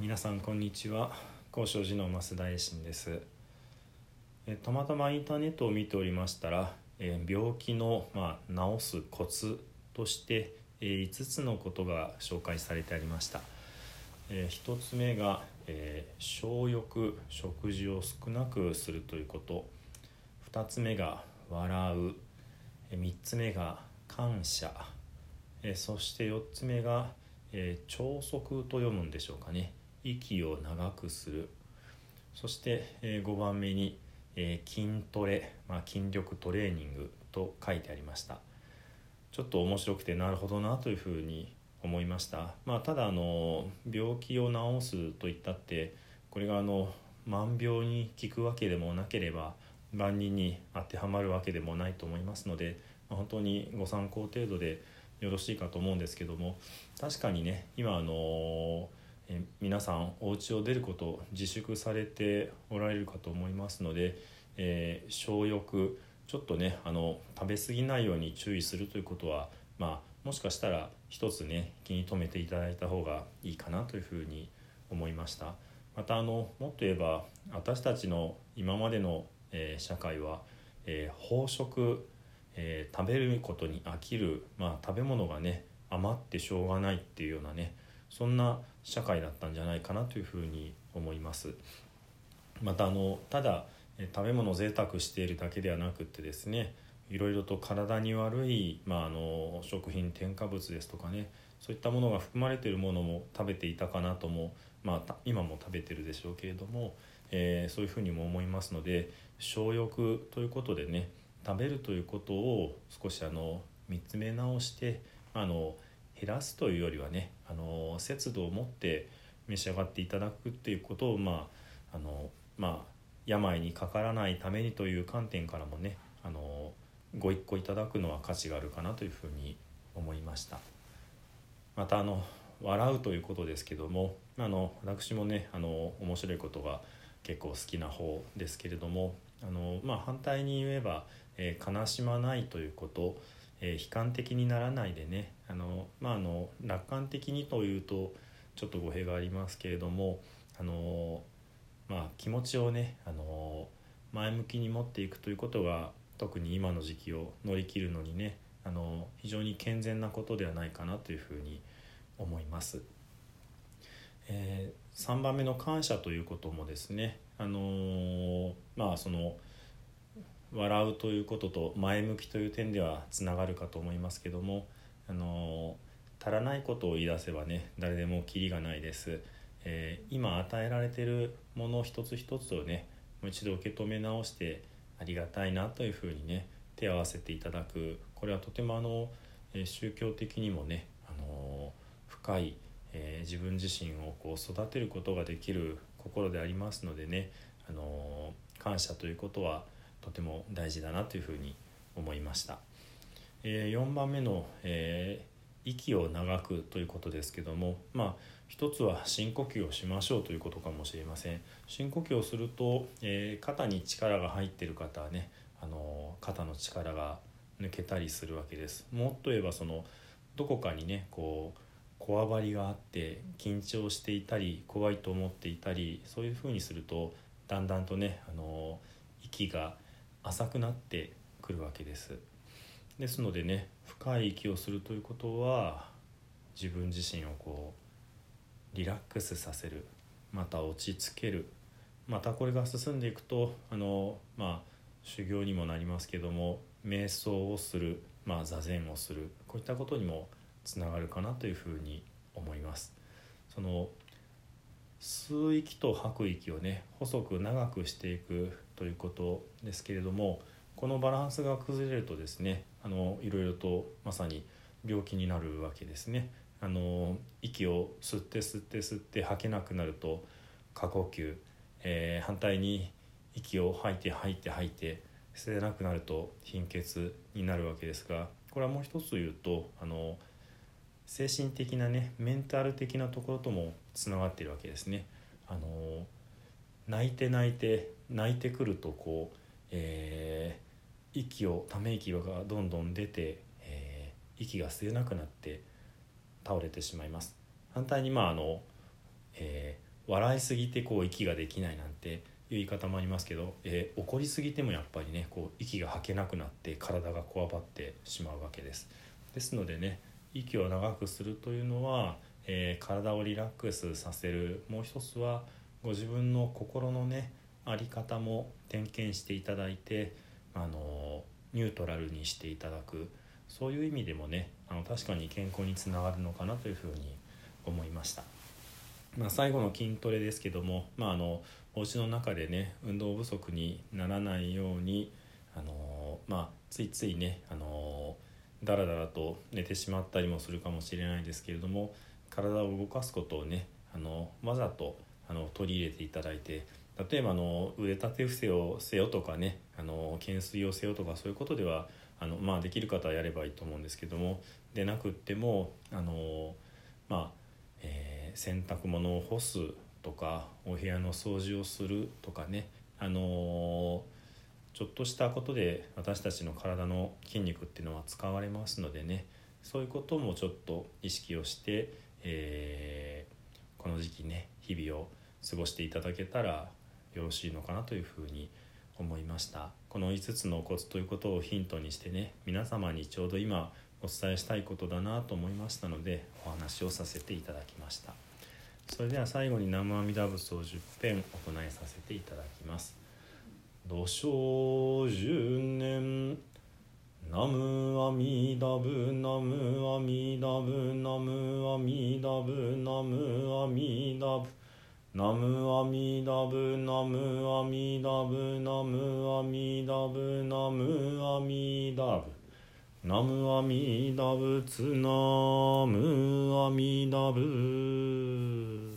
皆さんこんにちは。高尚寺の増田衛進です。えたまたまインターネットを見ておりましたら、え病気の、まあ、治すコツとして、え5つのことが紹介されてありました、え1つ目が、え小欲食事を少なくするということ。2つ目が笑う、え3つ目が感謝、えそして4つ目が、え朝息と読むんでしょうかね。息を長くする。そして、え5番目に、えー、筋トレ、まあ、筋力トレーニングと書いてありました。ちょっと面白くてなるほどなというふうに思いました、まあ、ただあの病気を治すといったってこれがあの万病に効くわけでもなければ万人に当てはまるわけでもないと思いますので、まあ、本当にご参考程度でよろしいかと思うんですけども確かにね今あのえ皆さんお家を出ること自粛されておられるかと思いますので、えー、小欲ちょっとねあの食べ過ぎないように注意するということはまあもしかしたら一つね気に留めていただいた方がいいかなというふうに思いました。またあのもっと言えば私たちの今までの、えー、社会は、えー、飽食、えー、食べることに飽きる、まあ、食べ物がね余ってしょうがないっていうようなねそんな社会だったんじゃないかなというふうに思います。またあのただ食べ物を贅沢しているだけではなくってですねいろいろと体に悪い、まあ、あの食品添加物ですとかねそういったものが含まれているものも食べていたかなとも、まあ、今も食べてるでしょうけれども、えー、そういうふうにも思いますので小欲ということでね食べるということを少しあの見つめ直してあの減らすというよりはねあの節度を持って召し上がっていただくっていうことをまああのまあ病にかからないためにという観点からもねあのご一個いただくのは価値があるかなというふうに思いました。またあの笑うということですけどもあの私もねあの面白いことが結構好きな方ですけれどもあの、まあ、反対に言えば、えー、悲しまないということえー、悲観的にならないでねあの、まあ、あの楽観的にというとちょっと語弊がありますけれどもあの、まあ、気持ちをねあの前向きに持っていくということが特に今の時期を乗り切るのにねあの非常に健全なことではないかなというふうに思います。えー、3番目の感謝ということもですねあのまあその笑うということと前向きという点ではつながるかと思いますけどもあの足らないことを言い出せばね誰でもキリがないです、えー、今与えられてるもの一つ一つをねもう一度受け止め直してありがたいなというふうにね手を合わせていただく。これはとてもあの、え、宗教的にもね、あの深い、え、自分自身をこう育てることができる心でありますのでね、あの感謝ということはとても大事だなというふうに思いました、えー、4番目の、えー、息を長くということですけどもまあ一つは深呼吸をしましょうということかもしれません。深呼吸をすると、えー、肩に力が入っている方はねあの肩の力が抜けたりするわけです。もっと言えばそのどこかにねこうこわばりがあって緊張していたり怖いと思っていたりそういうふうにするとだんだんとねあの息が浅くなってくるわけです。ですのでね深い息をするということは自分自身をこうリラックスさせる。また落ち着ける。またこれが進んでいくとあのまあ修行にもなりますけども瞑想をする、まあ、座禅をする。こういったことにもつながるかなというふうに思います。その吸う息と吐く息をね細く長くしていくということですけれどもこのバランスが崩れるとですねあのいろいろとまさに病気になるわけですね。あの息を吸って吸って吸って吐けなくなると過呼吸、えー、反対に息を吐いて吐いて吐いて吸えなくなると貧血になるわけですがこれはもう一つ言うとあの精神的なねメンタル的なところともつながっているわけですね。あの泣いて泣いて泣いてくるとこう、えー、息をため息がどんどん出て、えー、息が吸えなくなって倒れてしまいます反対にまああの、えー、笑いすぎてこう息ができないなんていう言い方もありますけど、えー、怒りすぎてもやっぱりねこう息が吐けなくなって体がこわばってしまうわけですですのでね息を長くするというのは、えー、体をリラックスさせるもう一つはご自分の心のね在り方も点検していただいてあのニュートラルにしていただくそういう意味でもねあの確かに健康につながるのかなというふうに思いました。まあ、最後の筋トレですけども、まあ、あのお家の中でね運動不足にならないようにあの、まあ、ついついねあのだらだらと寝てしまったりもするかもしれないですけれども体を動かすことをねあのわざとあの取り入れていただいて例えばあの腕立て伏せをせよとかねあの懸垂をせよとかそういうことではあの、まあ、できる方はやればいいと思うんですけどもでなくってもあの、まあえー、洗濯物を干すとかお部屋の掃除をするとかねあのちょっとしたことで私たちの体の筋肉っていうのは使われますのでねそういうこともちょっと意識をして、えー、この時期ね日々を過ごしていただけたらよろしいのかなというふうに思いました。この5つのコツということをヒントにしてね皆様にちょうど今お伝えしたいことだなと思いましたのでお話をさせていただきました。それでは最後に南無阿弥陀仏を10編行いさせていただきます。土生十年ナムアミダブナムアミダブナムアミダブナムアミダブ。ナムアミダブナムアミダブナムアミダブナムアミダブ。ナムアミダブツナムアミダブ。